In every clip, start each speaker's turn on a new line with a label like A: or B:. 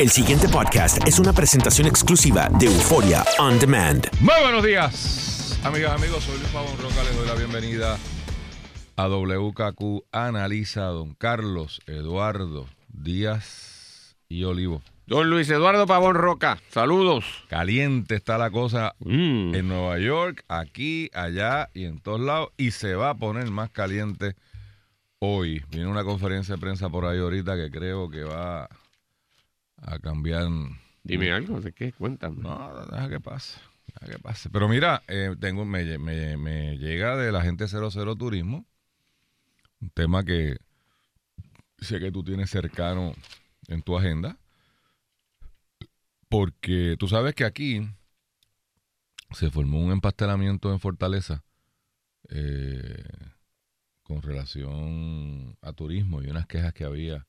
A: El siguiente podcast es una presentación exclusiva de Euforia On Demand.
B: Muy buenos días, amigas, amigos. Soy Luis Pavón Roca. Les doy la bienvenida a WKQ Analiza Don Carlos Eduardo Díaz y Olivo.
C: Don Luis Eduardo Pavón Roca, saludos.
B: Caliente está la cosa
C: Mm.
B: en Nueva York, aquí, allá y en todos lados. Y se va a poner más caliente hoy. Viene una conferencia de prensa por ahí ahorita que creo que va a cambiar.
C: Dime algo, ¿de qué? Cuéntame.
B: No, deja que pase. Deja que pase. Pero mira, eh, tengo, me, me- me llega de la gente 00 Turismo un tema que sé que tú tienes cercano en tu agenda. Porque tú sabes que aquí se formó un empastelamiento en Fortaleza eh, con relación a turismo y unas quejas que había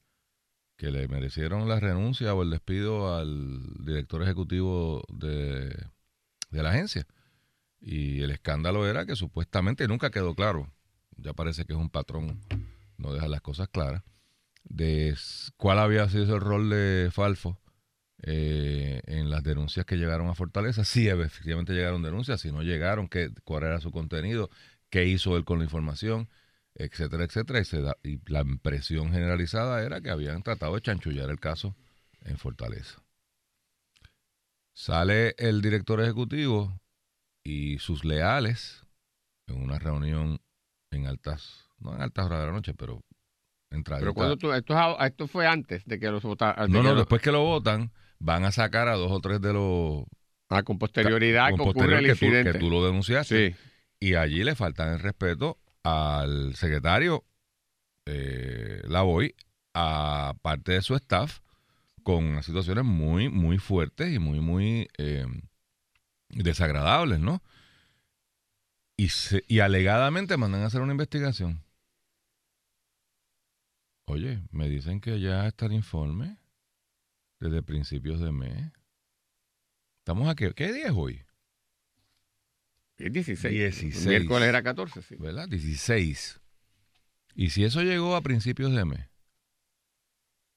B: que le merecieron la renuncia o el despido al director ejecutivo de, de la agencia. Y el escándalo era que supuestamente nunca quedó claro, ya parece que es un patrón, no deja las cosas claras, de cuál había sido el rol de Falfo eh, en las denuncias que llegaron a Fortaleza. Si efectivamente llegaron denuncias, si no llegaron, qué, cuál era su contenido, qué hizo él con la información, etcétera, etcétera. Y, se da- y la impresión generalizada era que habían tratado de chanchullar el caso en Fortaleza. Sale el director ejecutivo y sus leales en una reunión en altas, no en altas horas de la noche, pero entradita.
C: Pero cuando tú, esto, esto fue antes de que los votaran.
B: No, no, después que lo votan, van a sacar a dos o tres de los
C: Ah, con posterioridad
B: con
C: que ocurre
B: posterior
C: el
B: que tú,
C: incidente.
B: que tú lo denunciaste.
C: Sí.
B: Y allí le faltan el respeto al secretario eh, Lavoy, a parte de su staff, con situaciones muy, muy fuertes y muy, muy eh, desagradables, ¿no? Y, se- y alegadamente mandan a hacer una investigación. Oye, me dicen que ya está el informe desde principios de mes. Estamos aquí. ¿Qué día es hoy?
C: Es 16.
B: 16.
C: Miércoles era 14, sí.
B: ¿verdad? 16. Y si eso llegó a principios de mes,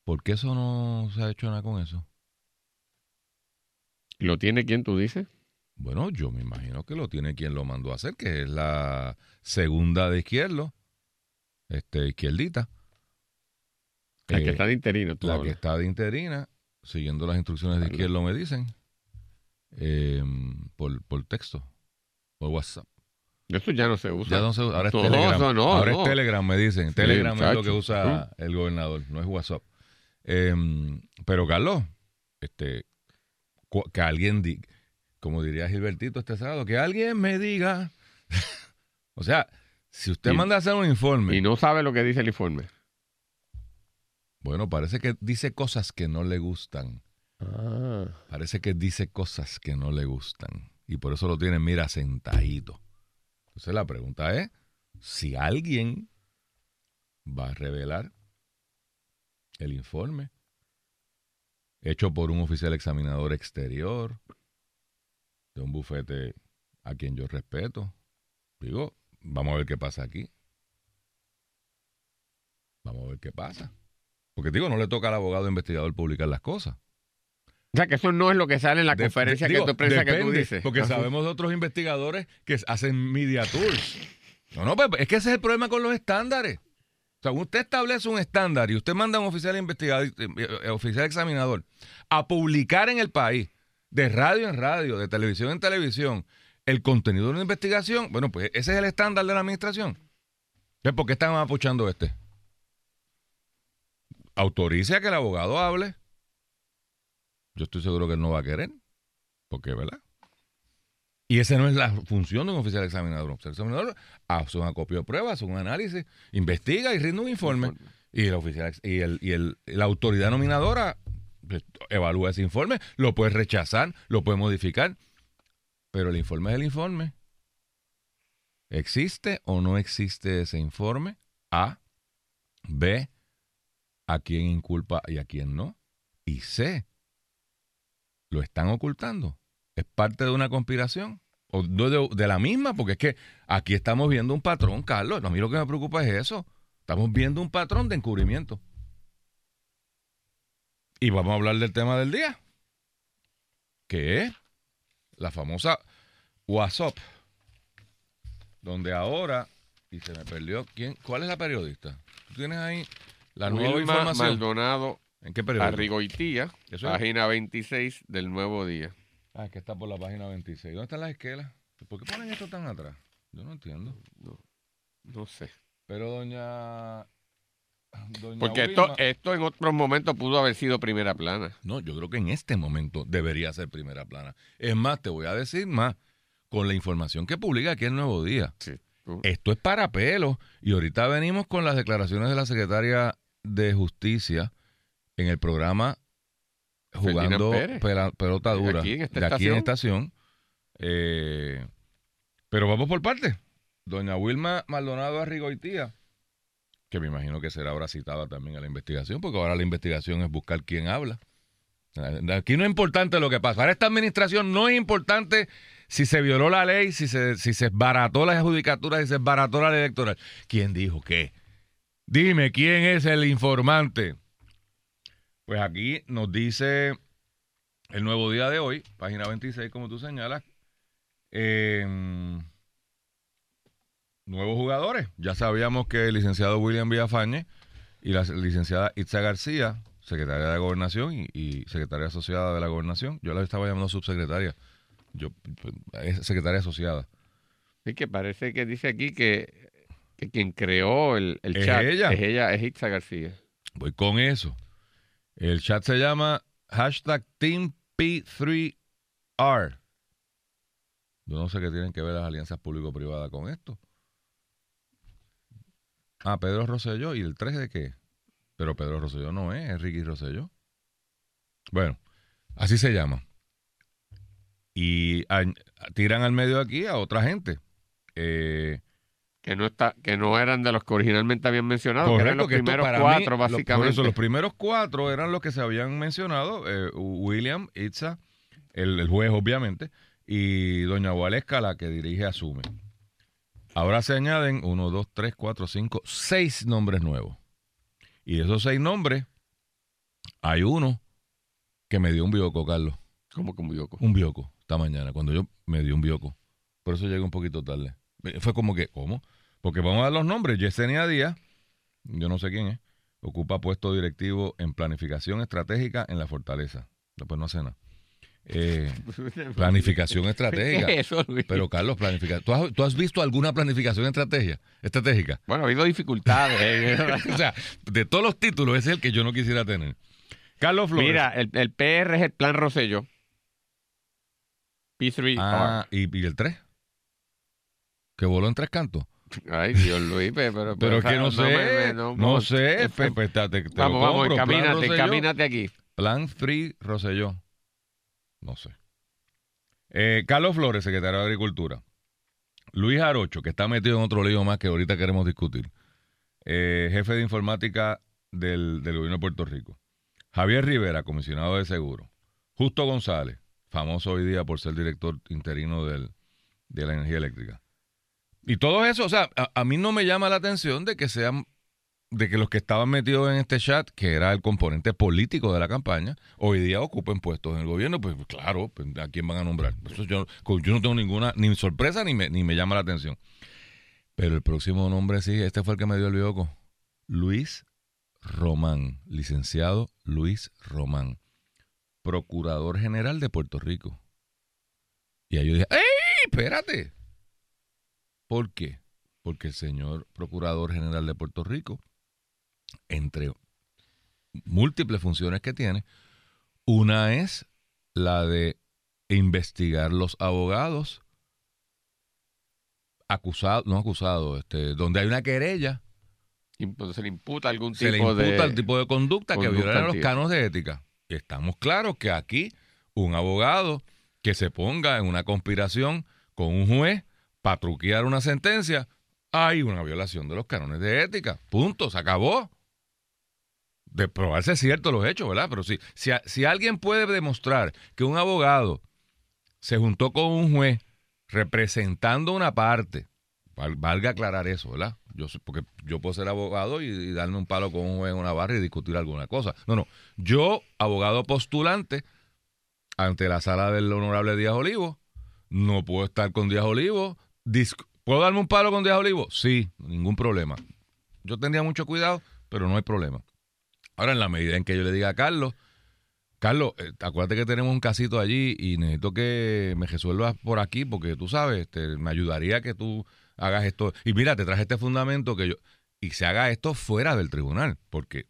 B: ¿por qué eso no se ha hecho nada con eso?
C: ¿Lo tiene quién tú dices?
B: Bueno, yo me imagino que lo tiene quien lo mandó a hacer, que es la segunda de izquierdo, este, izquierdita.
C: La
B: Eh,
C: que está de interino. tú
B: la que está de interina, siguiendo las instrucciones de izquierdo, me dicen, eh, por, por texto, por WhatsApp.
C: Eso ya no se usa.
B: Ya no se usa, ahora es
C: No,
B: Telegram.
C: no,
B: ahora es Telegram, me dicen.
C: Sí,
B: Telegram es lo que usa el gobernador, no es WhatsApp. Em, pero Carlos, este, que alguien diga, como diría Gilbertito este sábado, que alguien me diga. o sea, si usted
C: Y-
B: manda a hacer un informe,
C: Y no sabe lo que dice el informe.
B: bueno, parece que dice cosas que no le gustan.
C: Ah.
B: Parece que dice cosas que no le gustan. Y por eso lo tienen, mira, sentadito. Entonces la pregunta es, si alguien va a revelar el informe hecho por un oficial examinador exterior de un bufete a quien yo respeto. Digo, vamos a ver qué pasa aquí. Vamos a ver qué pasa. Porque digo, no le toca al abogado investigador publicar las cosas.
C: O sea, que eso no es lo que sale en la
B: De-
C: conferencia
B: de-
C: que
B: digo,
C: de prensa que tú dices.
B: Porque
C: Ajá.
B: sabemos de otros investigadores que hacen media tours. No, no, pues, es que ese es el problema con los estándares. O sea, usted establece un estándar y usted manda a un oficial investigador, eh, oficial examinador a publicar en el país, de radio en radio, de televisión en televisión, el contenido de una investigación. Bueno, pues ese es el estándar de la administración. Entonces, ¿Por qué están apuchando este? Autorice a que el abogado hable. Yo estoy seguro que él no va a querer. Porque, ¿verdad? Y esa no es la función de un oficial examinador. Un oficial examinador hace una copia de pruebas, hace un análisis, investiga y rinde un informe. Y, el oficial, y, el, y el- la autoridad nominadora pues, evalúa ese informe, lo puede rechazar, lo puede modificar. Pero el informe es el informe. ¿Existe o no existe ese informe? A. B. ¿A quién inculpa y a quién no? Y C. ¿Lo están ocultando? ¿Es parte de una conspiración? ¿O de, de- la misma? Porque es que aquí estamos viendo un patrón, Carlos. A mí lo que me preocupa es eso. Estamos viendo un patrón de encubrimiento. Y vamos a hablar del tema del día, que es la famosa WhatsApp, donde ahora, y se me perdió, ¿quién, ¿cuál es la periodista? ¿Tú tienes ahí la nueva información?
C: Maldonado
B: ¿En qué periódico?
C: Arrigoitía,
B: es.
C: página 26 del Nuevo Día.
B: Ah, que está por la página 26. ¿Dónde están las esquelas? ¿Por qué ponen esto tan atrás? Yo no entiendo.
C: No, no sé.
B: Pero doña... doña
C: Porque esto,
B: Wilma-
C: esto en otros momentos pudo haber sido primera plana.
B: No, yo creo que en este momento debería ser primera plana. Es más, te voy a decir más. Con la información que publica aquí el Nuevo Día.
C: Sí.
B: Esto es para pelo. Y ahorita venimos con las declaraciones de la secretaria de Justicia en el programa jugando pelota dura.
C: Aquí en esta
B: de aquí en
C: estación.
B: Eh, pero vamos por parte. Doña Wilma Maldonado Arrigoitía, que me imagino que será ahora citada también a la investigación, porque ahora la investigación es buscar quién habla. Aquí no es importante lo que pasa. Ahora esta administración no es importante si se violó la ley, si se, si se esbarató la judicatura, si se esbarató la ley electoral. ¿Quién dijo qué? Dime, ¿quién es el informante? Pues aquí nos dice el nuevo día de hoy, página 26, como tú señalas. eh, nuevos jugadores. Ya sabíamos que el licenciado William Villafañe y la licenciada Itza García, secretaria de Gobernación y, y secretaria asociada de la Gobernación, yo la estaba llamando subsecretaria, yo pues, es secretaria asociada.
C: Sí, que parece que dice aquí que, que quien creó el, el
B: Es
C: chat
B: ella.
C: es ella, es Itza García.
B: Voy con eso. El chat se llama hashtag TeamP3R. Yo no sé qué tienen que ver las alianzas público-privadas con esto. Ah, Pedro Rosselló. ¿Y el 3 de qué? Pero Pedro Rosselló no es, es Ricky Rosselló. Bueno, así se llama. Y tiran al medio aquí a otra gente. Eh,
C: Que no está, que no eran de los que originalmente habían mencionado, que eran los
B: que
C: primeros
B: mí,
C: cuatro, básicamente.
B: por eso, los primeros cuatro eran los que se habían mencionado: eh, William, Itza, el, el juez, obviamente, y Doña Gualesca, la que dirige Asume. Ahora se añaden uno, dos, tres, cuatro, cinco, seis nombres nuevos. Y de esos seis nombres, hay uno que me dio un bioco, Carlos.
C: Como como yo.
B: Un bioco, esta mañana, cuando yo me dio un bioco. Por eso llegué un poquito tarde. Fue como que, ¿cómo? Porque vamos a dar los nombres. Yesenia Díaz, yo no sé quién es, ocupa puesto directivo en planificación estratégica en la Fortaleza. Después no hace nada. Eh, planificación estratégica.
C: ¿Qué es eso, Luis?
B: Pero Carlos, planifica. ¿Tú has, tú has visto alguna planificación estrategia, estratégica?
C: Bueno, ha habido dificultades. eh.
B: o sea, de todos los títulos, ese es el que yo no quisiera tener. Carlos Flores.
C: Mira, el, el PR es el plan Rosselló. P3R.
B: Ah, ¿y, y el 3? Que voló en tres cantos.
C: Ay, Dios Luis, pe- pero...
B: Pero es que no sé,
C: me-
B: no,
C: no-
B: sé, te- te- lo
C: Vamos, vamos,
B: Rosselló,
C: encamínate aquí.
B: Plan Free Rosselló. No sé. Eh, Carlos Flores, secretario de Agricultura. Luis Arocho, que está metido en otro lío más que ahorita queremos discutir. Eh, jefe de informática del, del gobierno de Puerto Rico. Javier Rivera, comisionado de seguro. Justo González, famoso hoy día por ser director interino del, de la energía eléctrica. Y todo eso, o sea, a, mí no me llama la atención de que sean, de que los que estaban metidos en este chat, que era el componente político de la campaña, hoy día ocupen puestos en el gobierno, pues claro, pues, ¿a quién van a nombrar? Eso yo, yo no tengo ninguna, ni sorpresa, ni me, ni me llama la atención. Pero el próximo nombre sí, este fue el que me dio el bioco. Luis Román, licenciado Luis Román, procurador general de Puerto Rico. Y ahí yo dije, ¡ey! Espérate. ¿Por qué? Porque el señor procurador general de Puerto Rico, entre múltiples funciones que tiene, una es la de investigar los abogados acusados, no acusados, este, donde hay una querella
C: Imp- Se le imputa algún
B: se le
C: tipo
B: imputa
C: de...
B: el tipo de conducta, que viola los canos de ética. Y estamos claros que aquí un abogado que se ponga en una conspiración con un juez para truquear una sentencia, hay una violación de los cánones de ética. Punto, se acabó. De probarse cierto los hechos, ¿verdad? Pero si, si, si alguien puede demostrar que un abogado se juntó con un juez representando una parte val- valga aclarar eso, ¿verdad? Yo porque yo puedo ser abogado y, y darme un palo con un juez en una barra y discutir alguna cosa. No, no. Yo, abogado postulante, ante la sala del honorable Díaz Olivo, no puedo estar con Díaz Olivo. ¿Puedo darme un palo con Díaz Olivo? Sí, ningún problema. Yo tendría mucho cuidado, pero no hay problema. Ahora, en la medida en que yo le diga a Carlos, Carlos, eh, acuérdate que tenemos un casito allí y necesito que me resuelvas por aquí porque tú sabes, este, me ayudaría que tú hagas esto. Y mira, te traje este fundamento que yo... Y se haga esto fuera del tribunal, porque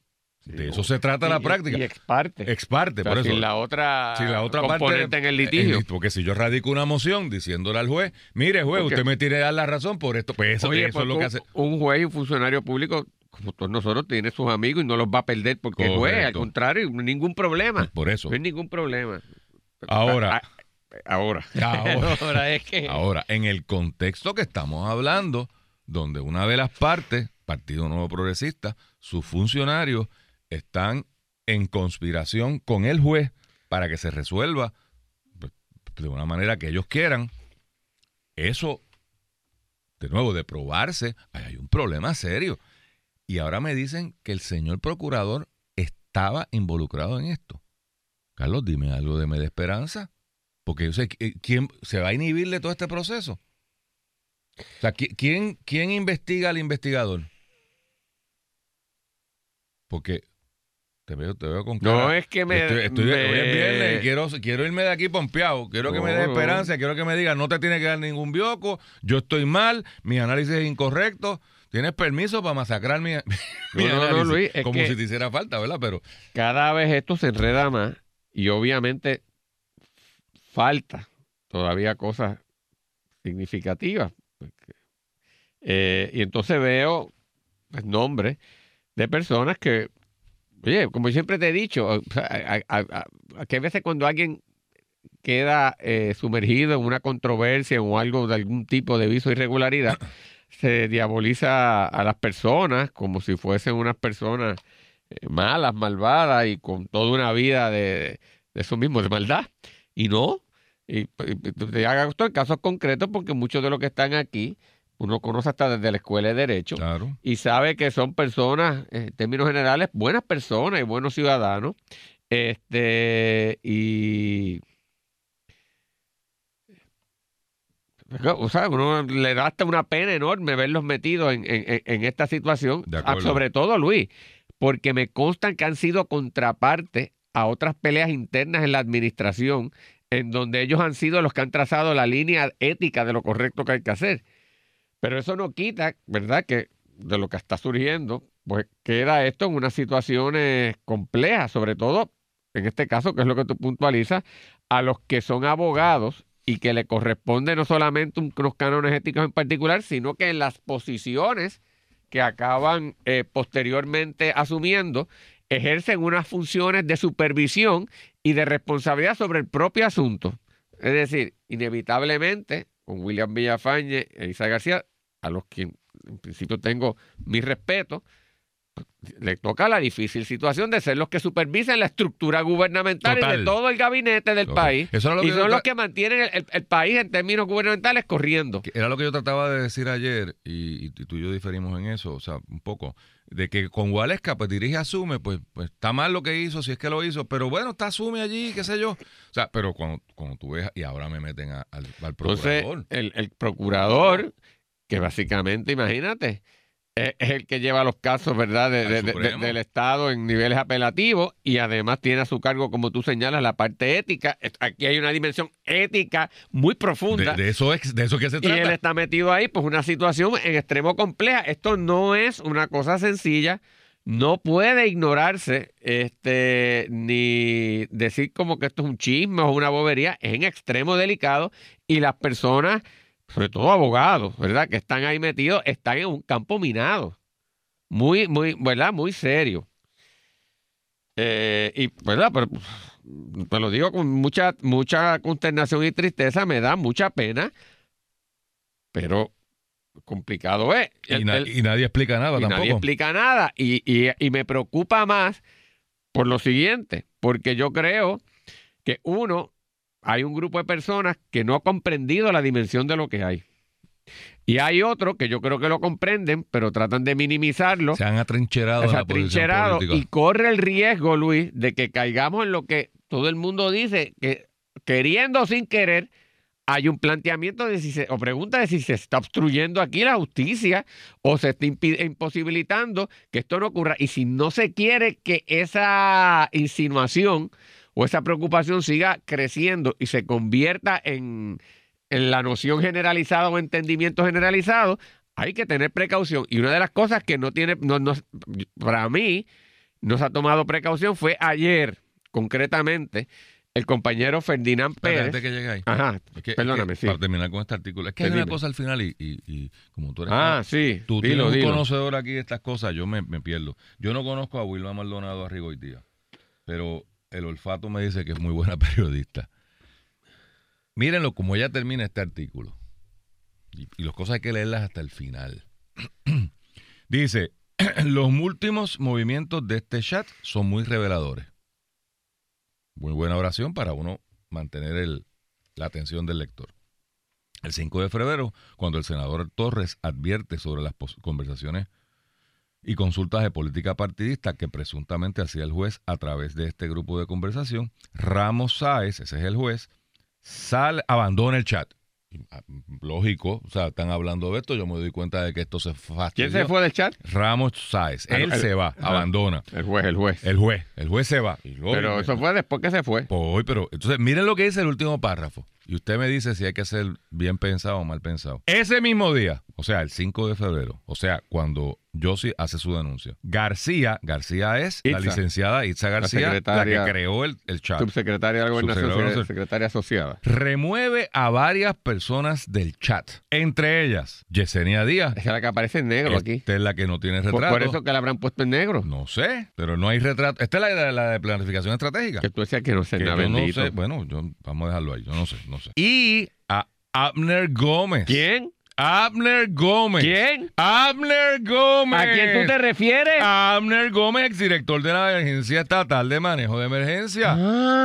B: de eso se trata la práctica.
C: Y ex parte.
B: Ex parte,
C: O sea,
B: por eso.
C: sin la otra,
B: Si la otra parte
C: en el litigio.
B: eh, porque si yo radico una moción diciéndole al juez, mire juez,
C: Porque-
B: usted me tiene que dar la razón por esto, pues eso,
C: Oye,
B: eso es lo que hace.
C: un, juez y un funcionario público, como todos nosotros, tiene sus amigos y no los va a perder porque es juez. Al
B: Correcto.
C: contrario, ningún problema.
B: Por eso.
C: No hay ningún problema.
B: Ahora.
C: Ah, Ahora.
B: Ahora.
C: Ahora es que.
B: Ahora, en el contexto que estamos hablando, donde una de las partes, Partido Nuevo Progresista, sus funcionarios están en conspiración con el juez para que se resuelva pues, de una manera que ellos quieran, eso, de nuevo, de probarse, hay un problema serio. Y ahora me dicen que el señor procurador estaba involucrado en esto. Carlos, dime algo de me de esperanza. Porque yo sé, ¿quién se va a inhibir de todo este proceso? O sea, ¿qui- ¿quién, quién investiga al investigador? Porque te veo, te veo con
C: No
B: cara-
C: es que me.
B: Estoy, estoy-
C: me-
B: hoy es viernes y quiero, quiero irme de aquí pompeado. Quiero que me dé
C: No.
B: esperanza, quiero que me diga, no te tiene que dar ningún bioco, yo estoy mal, mi análisis es incorrecto. Tienes permiso para masacrar mi, mi
C: No, no, no,
B: análisis.
C: Luis, es
B: Como
C: que-
B: si te hiciera falta, ¿verdad? Pero
C: cada vez esto se enreda más y obviamente falta todavía cosas significativas. eh, y entonces veo pues, nombres de personas que, oye, como siempre te he dicho, a- a- a- a- que a veces cuando alguien queda eh, sumergido en una controversia o algo de algún tipo de viso irregularidad, se diaboliza a las personas como si fuesen unas personas eh, malas, malvadas y con toda una vida de, de eso mismo, de maldad. Y no. Y, y- y te haga esto en casos concretos porque muchos de los que están aquí, uno conoce hasta desde la escuela de Derecho
B: claro.
C: y sabe que son personas, en términos generales, buenas personas y buenos ciudadanos. Este, y. O sea, uno le da hasta una pena enorme verlos metidos en, en- en- esta situación. Sobre todo, Luis, porque me constan que han sido contraparte a otras peleas internas en la administración, en donde ellos han sido los que han trazado la línea ética de lo correcto que hay que hacer. Pero eso no quita, ¿verdad?, que de lo que está surgiendo, pues queda esto en unas situaciones complejas, sobre todo en este caso, que es lo que tú puntualizas, a los que son abogados y que le corresponde no solamente un- unos cánones éticos en particular, sino que en las posiciones que acaban eh, posteriormente asumiendo, ejercen unas funciones de supervisión y de responsabilidad sobre el propio asunto. Es decir, inevitablemente, con William Villafañe e Isa García, a los que en principio tengo mi respeto, le toca la difícil situación de ser los que supervisan la estructura gubernamental y de todo el gabinete del país.
B: Eso era lo
C: y son los que mantienen el, el- el país en términos gubernamentales corriendo.
B: Era lo que yo trataba de decir ayer, y, y tú y yo diferimos en eso, o sea, un poco, de que con Waleska, pues dirige, asume, pues, pues está mal lo que hizo, si es que lo hizo, pero bueno, está asume allí, qué sé yo. O sea, pero cuando, cuando tú ves, y ahora me meten a- al, al
C: Entonces,
B: procurador.
C: el, el procurador, que básicamente, imagínate, es, el que lleva los casos, ¿verdad?, de- del Estado en niveles apelativos y además tiene a su cargo, como tú señalas, la parte ética. Aquí hay una dimensión ética muy profunda.
B: de eso es, de eso que se
C: Y él
B: trata.
C: está metido ahí, pues una situación en extremo compleja. Esto no es una cosa sencilla, no puede ignorarse, este, ni decir como que esto es un chisme o una bobería, es en extremo delicado y las personas, sobre todo abogados, ¿verdad? Que están ahí metidos, están en un campo minado, muy, muy, ¿verdad? Muy serio. Eh, y, ¿verdad? Pero, te lo digo con mucha, mucha consternación y tristeza, me da mucha pena, pero complicado es.
B: y,
C: El-
B: na-
C: el-
B: y nadie explica nada
C: y
B: tampoco.
C: nadie explica nada. Y, y- y me preocupa más por lo siguiente, porque yo creo que uno, hay un grupo de personas que no ha comprendido la dimensión de lo que hay. Y hay otros que yo creo que lo comprenden, pero tratan de minimizarlo.
B: Se han atrincherado
C: Se
B: en
C: ha
B: la posición
C: atrincherado y corre el riesgo, Luis, de que caigamos en lo que todo el mundo dice, que queriendo o sin querer, hay un planteamiento de si se, o pregunta de si se está obstruyendo aquí la justicia o se está imposibilitando que esto no ocurra. Y si no se quiere que esa insinuación o esa preocupación siga creciendo y se convierta en, en la noción generalizada o entendimiento generalizado, hay que tener precaución. Y una de las cosas que no tiene, no, no- para mí, no se ha tomado precaución fue ayer, concretamente, el compañero Ferdinand Pérez.
B: antes que llegue ahí.
C: Ajá,
B: Es que- es
C: perdóname,
B: que
C: sí.
B: Para terminar con este artículo. Es que hay una cosa al final y, y- y como tú eres
C: Ah, sí.
B: Tú
C: dilo,
B: tienes un conocedor aquí de estas cosas, yo me, me pierdo. Yo no conozco a Wilma Maldonado Arrigoitía, pero el olfato me dice que es muy buena periodista. Mírenlo como ella termina este artículo. Y, las cosas hay que leerlas hasta el final. dice, los últimos movimientos de este chat son muy reveladores. Muy buena oración para uno mantener la atención del lector. El 5 de febrero, cuando el senador Torres advierte sobre las conversaciones y consultas de política partidista que presuntamente hacía el juez a través de este grupo de conversación, Ramos Sáez, ese es el juez, sale, abandona el chat. Ah, Lógico, o sea, están hablando de esto, yo me doy cuenta de que esto se fastidió.
C: ¿Quién se fue del chat?
B: Ramos Sáez,
C: Ah,
B: él
C: el-
B: se va,
C: ah.
B: abandona.
C: El juez, el juez.
B: El juez, el juez se va. Y luego-
C: Pero eso fue después que se fue.
B: Pues, pero entonces miren lo que dice el último párrafo. Y usted me dice si hay que ser bien pensado o mal pensado. Ese mismo día, o sea, el 5 de febrero, o sea, cuando Josie hace su denuncia, García, García es la licenciada Itza García, la, que creó el, el chat.
C: Subsecretaria de la Gobernación, secretaria asociada.
B: Remueve a varias personas del chat. Entre ellas, Yesenia Díaz.
C: Esa es la que aparece en negro aquí.
B: Esta es la que no tiene retrato.
C: por eso que la habrán puesto en negro.
B: No sé, pero no hay retrato. Esta es la de, la de planificación estratégica.
C: Que tú decías que no sé
B: Que
C: nada
B: yo no sé, bueno, yo, vamos a dejarlo ahí, yo no sé, no sé. Y a Abner Gómez.
C: ¿Quién?
B: Abner Gómez.
C: ¿Quién?
B: Abner Gómez.
C: ¿A quién tú te refieres?
B: Abner Gómez, exdirector de la Agencia Estatal de Manejo de Emergencia.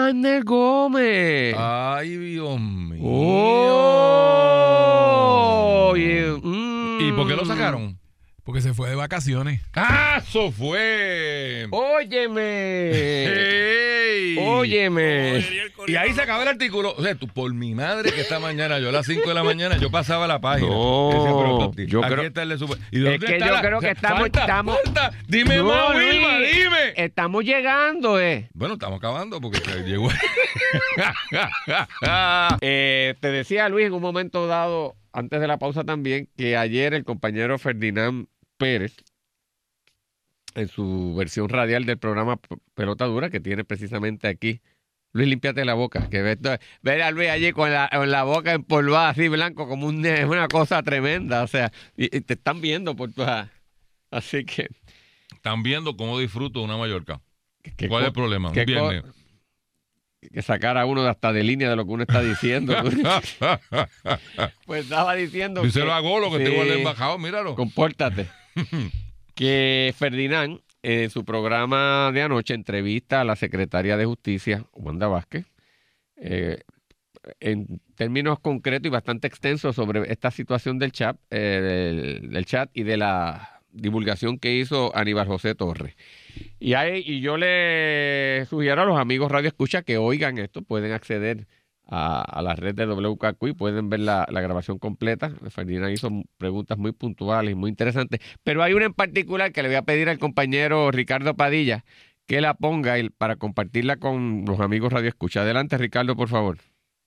C: Ander Gómez.
B: Ay, Dios mío.
C: Oh, y, mm.
B: ¿Y por qué lo sacaron?
D: Porque se fue de vacaciones.
B: ¡Ah, eso fue!
C: Óyeme.
B: ¡Ey!
C: Óyeme.
B: Y ahí se acaba el artículo. O sea, tú, por mi madre que esta mañana, yo a las 5 de la mañana, yo pasaba la página.
C: No,
B: Decía,
C: yo
B: aquí
C: creo-
B: está el de super- ¿Y dónde
C: Es que
B: está
C: yo
B: la-
C: creo que estamos-
B: falta,
C: estamos-
B: falta. Dime
C: No,
B: más,
C: Luis,
B: Wilma, dime.
C: Estamos llegando, eh.
B: Bueno, estamos acabando porque se llegó.
C: Eh, te decía Luis en un momento dado, antes de la pausa también, que ayer el compañero Ferdinand Pérez, en su versión radial del programa Pelota Dura, que tiene precisamente aquí. Luis, límpiate la boca. Que ve, ver a Luis allí con la, con la boca empolvada, así blanco, como un, es una cosa tremenda. O sea, y, y te están viendo por todas. Así que.
B: Están viendo cómo disfruto una Mallorca. ¿Cuál es el problema? Un
C: que
B: viernes.
C: que sacara uno de hasta de línea de lo que uno está diciendo. pues estaba diciendo.
B: Díselo
C: que-
B: a Golo que
C: sí,
B: te igual de embajado, míralo.
C: Compórtate. que Ferdinand, en su programa de anoche, entrevista a la secretaria de Justicia, Wanda Vázquez, eh, en términos concretos y bastante extensos sobre esta situación del chat, eh, del, chat y de la divulgación que hizo Aníbal José Torres. Y, y yo le sugiero a los amigos Radio Escucha que oigan esto, pueden acceder a, a la red de WKQ pueden ver la, la grabación completa. Ferdinand hizo preguntas muy puntuales y muy interesantes, pero hay una en particular que le voy a pedir al compañero Ricardo Padilla que la ponga para compartirla con los amigos Radio Escucha. Adelante, Ricardo, por favor.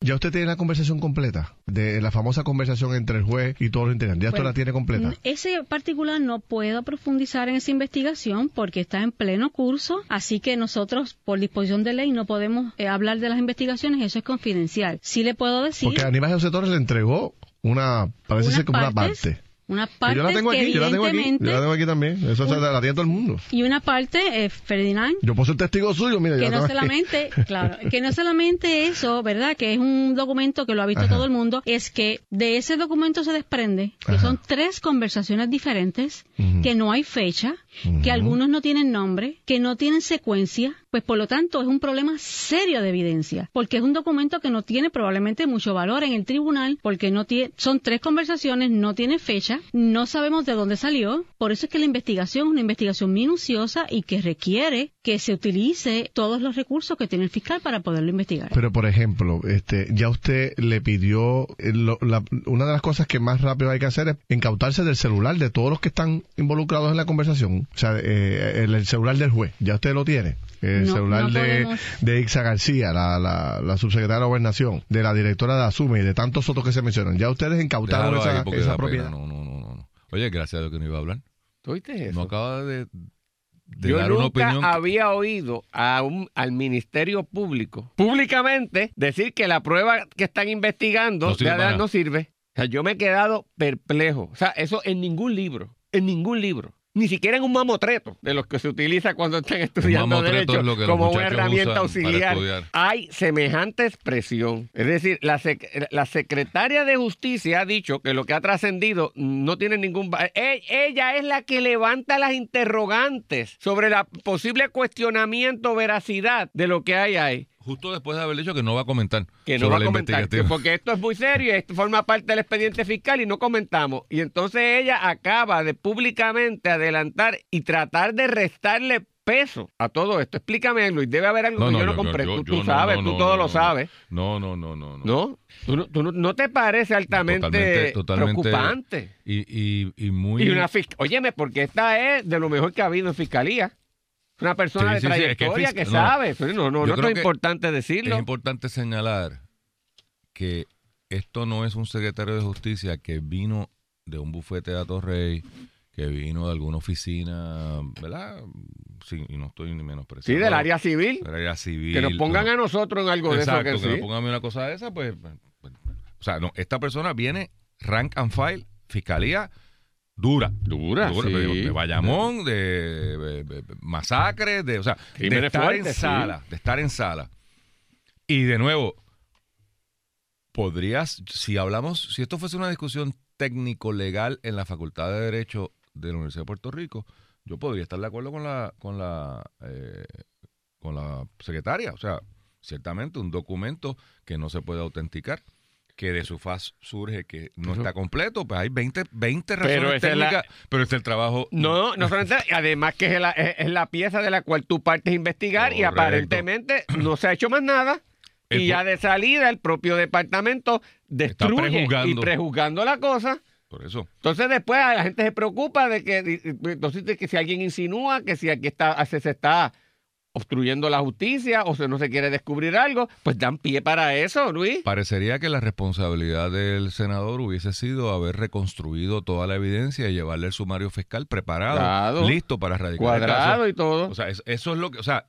E: Ya usted tiene la conversación completa, de la famosa conversación entre el juez y todos los integrantes. Ya usted la tiene completa.
F: Ese particular no puedo profundizar en esa investigación porque está en pleno curso, así que nosotros, por disposición de ley, no podemos eh, hablar de las investigaciones, eso es confidencial. Sí le puedo decir
E: Porque Aníbal José Torres le entregó una, parece ser como una parte.
F: Una parte
E: yo la tengo aquí, yo la tengo aquí, yo la tengo aquí también. Eso se la tiene todo el mundo.
F: y una parte, eh, Ferdinand,
E: Yo puse el testigo suyo, mira, yo
F: que
E: la
F: no solamente, claro, que no solamente eso, ¿verdad? Que es un documento que lo ha visto
E: Ajá.
F: todo el mundo, es que de ese documento se desprende que
E: Ajá.
F: son tres conversaciones diferentes,
E: Ujú.
F: que no hay fecha, que algunos no tienen nombre, que no tienen secuencia, pues por lo tanto es un problema serio de evidencia, porque es un documento que no tiene probablemente mucho valor en el tribunal, porque no tiene, son tres conversaciones, no tiene fecha, no sabemos de dónde salió, por eso es que la investigación es una investigación minuciosa y que requiere que se utilice todos los recursos que tiene el fiscal para poderlo investigar.
E: Pero, por ejemplo, este, ya usted le pidió, eh, lo- la- una de las cosas que más rápido hay que hacer es incautarse del celular de todos los que están involucrados en la conversación. O sea, eh, el, el celular del juez, ya usted lo tiene. El
F: No,
E: celular
F: no
E: de, de Ixa García, la, la, la subsecretaria de Gobernación, de la directora de Asume y de tantos otros que se mencionan. Ya ustedes incautaron
B: Déjalo
E: esa, esa
B: da pena.
E: propiedad.
B: No, no, no, no, no. Oye, gracias a Dios que no iba a hablar.
C: ¿Tú oíste eso?
B: No acaba de, de
C: Yo
B: dar una
C: nunca
B: opinión.
C: había oído a un, al Ministerio Público públicamente decir que la prueba que están investigando
B: No sirve
C: de no sirve. O sea, yo me he quedado perplejo. O sea, eso en ningún libro, en ningún libro. Ni siquiera en un mamotreto de los que se utiliza cuando están estudiando derecho
B: es lo
C: como una herramienta auxiliar. Hay semejante expresión. Es decir, la, sec- la secretaria de Justicia ha dicho que lo que ha trascendido no tiene ningún... E- Ella es la que levanta las interrogantes sobre el posible cuestionamiento, veracidad de lo que hay ahí.
B: Justo después de haber dicho que no va a comentar.
C: Que no
B: sobre
C: va a comentar, que porque esto es muy serio y esto forma parte del expediente fiscal y no comentamos. Y entonces ella acaba de públicamente adelantar y tratar de restarle peso a todo esto. Explícame, Luis, debe haber algo que yo no comprendo. tú sabes,
B: no,
C: tú todo lo sabes.
B: No, no, no, no. no.
C: ¿No? ¿Tú, no, tú no- no te parece altamente
B: Totalmente- totalmente-
C: preocupante?
B: Y, y, y muy.
C: Y una Óyeme, porque esta es de lo mejor que ha habido en fiscalía. Una persona
B: Sí,
C: de
B: sí, sí, es que
C: trayectoria que,
B: no,
C: sabe. Pero no, no, no es importante decirlo.
B: Es importante señalar que esto no es un secretario de justicia que vino de un bufete de Atorrey, que vino de alguna oficina, ¿verdad? Sí, y no estoy ni
C: Sí,
B: menospreciando.
C: del área civil.
B: Del área civil.
C: Que nos pongan
B: no.
C: a nosotros en algo
B: Exacto,
C: de eso
B: que
C: que sí.
B: pongan a mí una cosa de esa, pues, pues, pues, O sea, no, esta persona viene rank and file, fiscalía dura.
C: Dura,
B: Dura,
C: sí.
B: de, de Bayamón, de, de- de- masacres, de, o sea, de estar en
C: sí.
B: sala, de estar en sala. Y de nuevo, podrías, si hablamos, si esto fuese una discusión técnico-legal en la Facultad de Derecho de la Universidad de Puerto Rico, yo podría estar de acuerdo con la, con la, eh, con la secretaria. O sea, ciertamente un documento que no se puede autenticar, que de su faz surge que no está completo, pues hay 20, 20 razones
C: Pero la-
B: técnicas, pero es el trabajo.
C: No, no solamente, además que es la, es, la pieza de la cual tú partes a investigar y aparentemente no se ha hecho más nada.
B: El
C: y ya de salida el propio departamento destruye y
B: prejuzgando.
C: la cosa.
B: Por eso.
C: Entonces después la gente se preocupa de que, entonces, de que si alguien insinúa que si aquí está, se, se está obstruyendo la justicia o si no se quiere descubrir algo, pues dan pie para eso, Luis.
B: Parecería que la responsabilidad del senador hubiese sido haber reconstruido toda la evidencia y llevarle el sumario fiscal preparado,
C: Claro.
B: listo para radicar el caso.
C: Cuadrado y todo.
B: O sea, es- eso es lo que, o sea,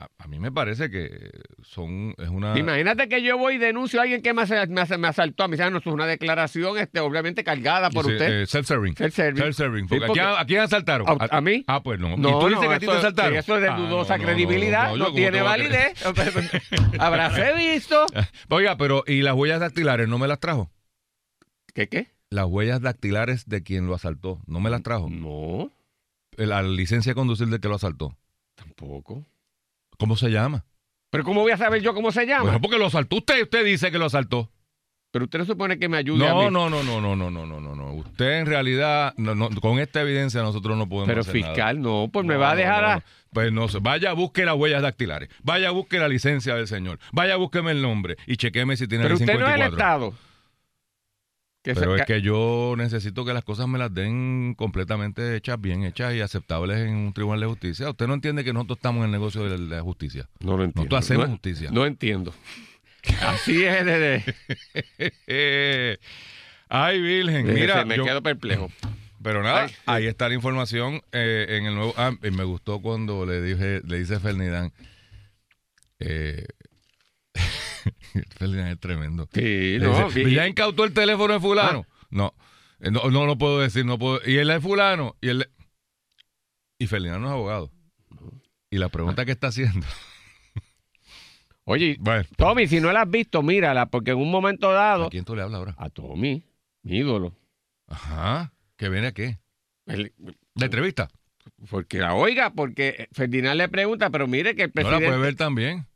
B: a, a mí me parece que son es una
C: Imagínate que yo voy y denuncio a alguien que me, asa- me, asa- me asaltó. A mí, ¿sabes? No, es una declaración este, obviamente cargada por
B: dice,
C: usted.
B: eh, self-serving.
C: Self-serving.
B: Self-serving.
C: Sí,
B: Porque ¿a
C: porque-
B: quién- ¿A quién asaltaron?
C: ¿A- a mí?
B: Ah, pues no.
C: No,
B: ¿Y tú dices
C: no,
B: que a ti te asaltaron?
C: sí, Eso es de
B: Ah, no,
C: dudosa
B: no, no,
C: credibilidad,
B: no,
C: no, tiene validez. Habráse visto.
B: Oiga, pero ¿y las huellas dactilares no me las trajo?
C: ¿Qué qué?
B: Las huellas dactilares de quien lo asaltó, no me las trajo.
C: No,
B: La licencia de conducir de que lo asaltó.
C: tampoco.
B: ¿Cómo se llama?
C: Pero ¿cómo voy a saber yo cómo se llama?
B: Bueno, porque lo asaltó usted, usted dice que lo asaltó.
C: Pero usted no supone que me ayude a
B: No,
C: mí.
B: no, no, no, no, no, no, no, no, no. Usted en realidad, no, no, con esta evidencia nosotros no podemos
C: Pero
B: hacer
C: fiscal, no, pues me va a dejar a...
B: Pues no sé, vaya, busque las huellas dactilares, vaya, busque la licencia del señor, vaya, búsqueme el nombre y chequeme si tiene
C: Pero
B: el
C: usted no es
B: 54.
C: el Estado. Que
B: Pero
C: se-
B: es que yo necesito que las cosas me las den completamente hechas, bien hechas y aceptables en un tribunal de justicia. Usted no entiende que nosotros estamos en el negocio de la justicia.
C: No lo entiendo.
B: Nosotros hacemos
C: No-
B: justicia.
C: No entiendo. Así es de-
B: Ay, Virgen, mira,
C: se me
B: yo-
C: quedo perplejo.
B: pero nada,
C: Ay, sí.
B: ahí está la información eh, en el nuevo. Ah, y me gustó cuando le dije, le dice Ferdinand. Eh, Ferdinand es tremendo.
C: Sí,
B: Le
C: no.
B: dice,
C: y-
B: ¿Ya incautó el teléfono de fulano? No. Eh, no, no lo puedo decir, no puedo. Y él es fulano, y él es- Y Ferdinand no es abogado. Y la pregunta que está haciendo.
C: Oye,
B: Bueno,
C: Tommy, si no la has visto, mírala, porque en un momento dado...
B: ¿a quién tú le hablas ahora?
C: A Tommy, mi ídolo.
B: Ajá. ¿Que viene a qué?
C: El-
B: ¿La entrevista?
C: Porque la oiga, porque Ferdinand le pregunta, pero mire que el
B: No la
C: presidente...
B: puede ver también.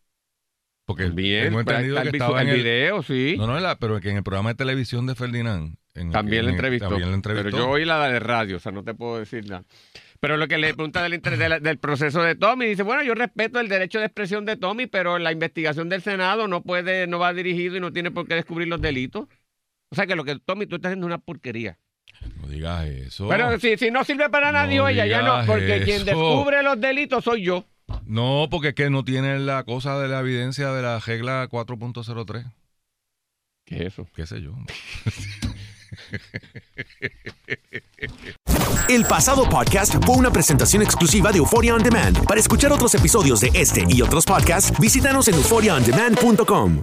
B: Porque
C: Bien,
B: tengo
C: pues,
B: entendido que estaba en
C: el video, sí.
B: No, no, la- pero que en el programa de televisión de Ferdinand. en-
C: También le entrevistó. Pero yo oí la de radio, o sea, no te puedo decir nada. Pero lo que le pregunta del, inter- de la- del proceso de Tommy, dice, bueno, yo respeto el derecho de expresión de Tommy, pero la investigación del Senado no puede, no va dirigido y no tiene por qué descubrir los delitos. O sea que lo que Tommy tú estás haciendo es una porquería.
B: No digas eso.
C: Pero si, si no sirve para nadie,
B: No
C: oye, ya no, porque quien descubre los delitos soy yo.
B: No, porque es que no tiene la cosa de la evidencia de la regla 4.03.
C: ¿Qué es eso?
B: ¿Qué sé yo?
A: El pasado podcast fue una presentación exclusiva de Euphoria On Demand. Para escuchar otros episodios de este y otros podcasts, visítanos en euphoriaondemand.com.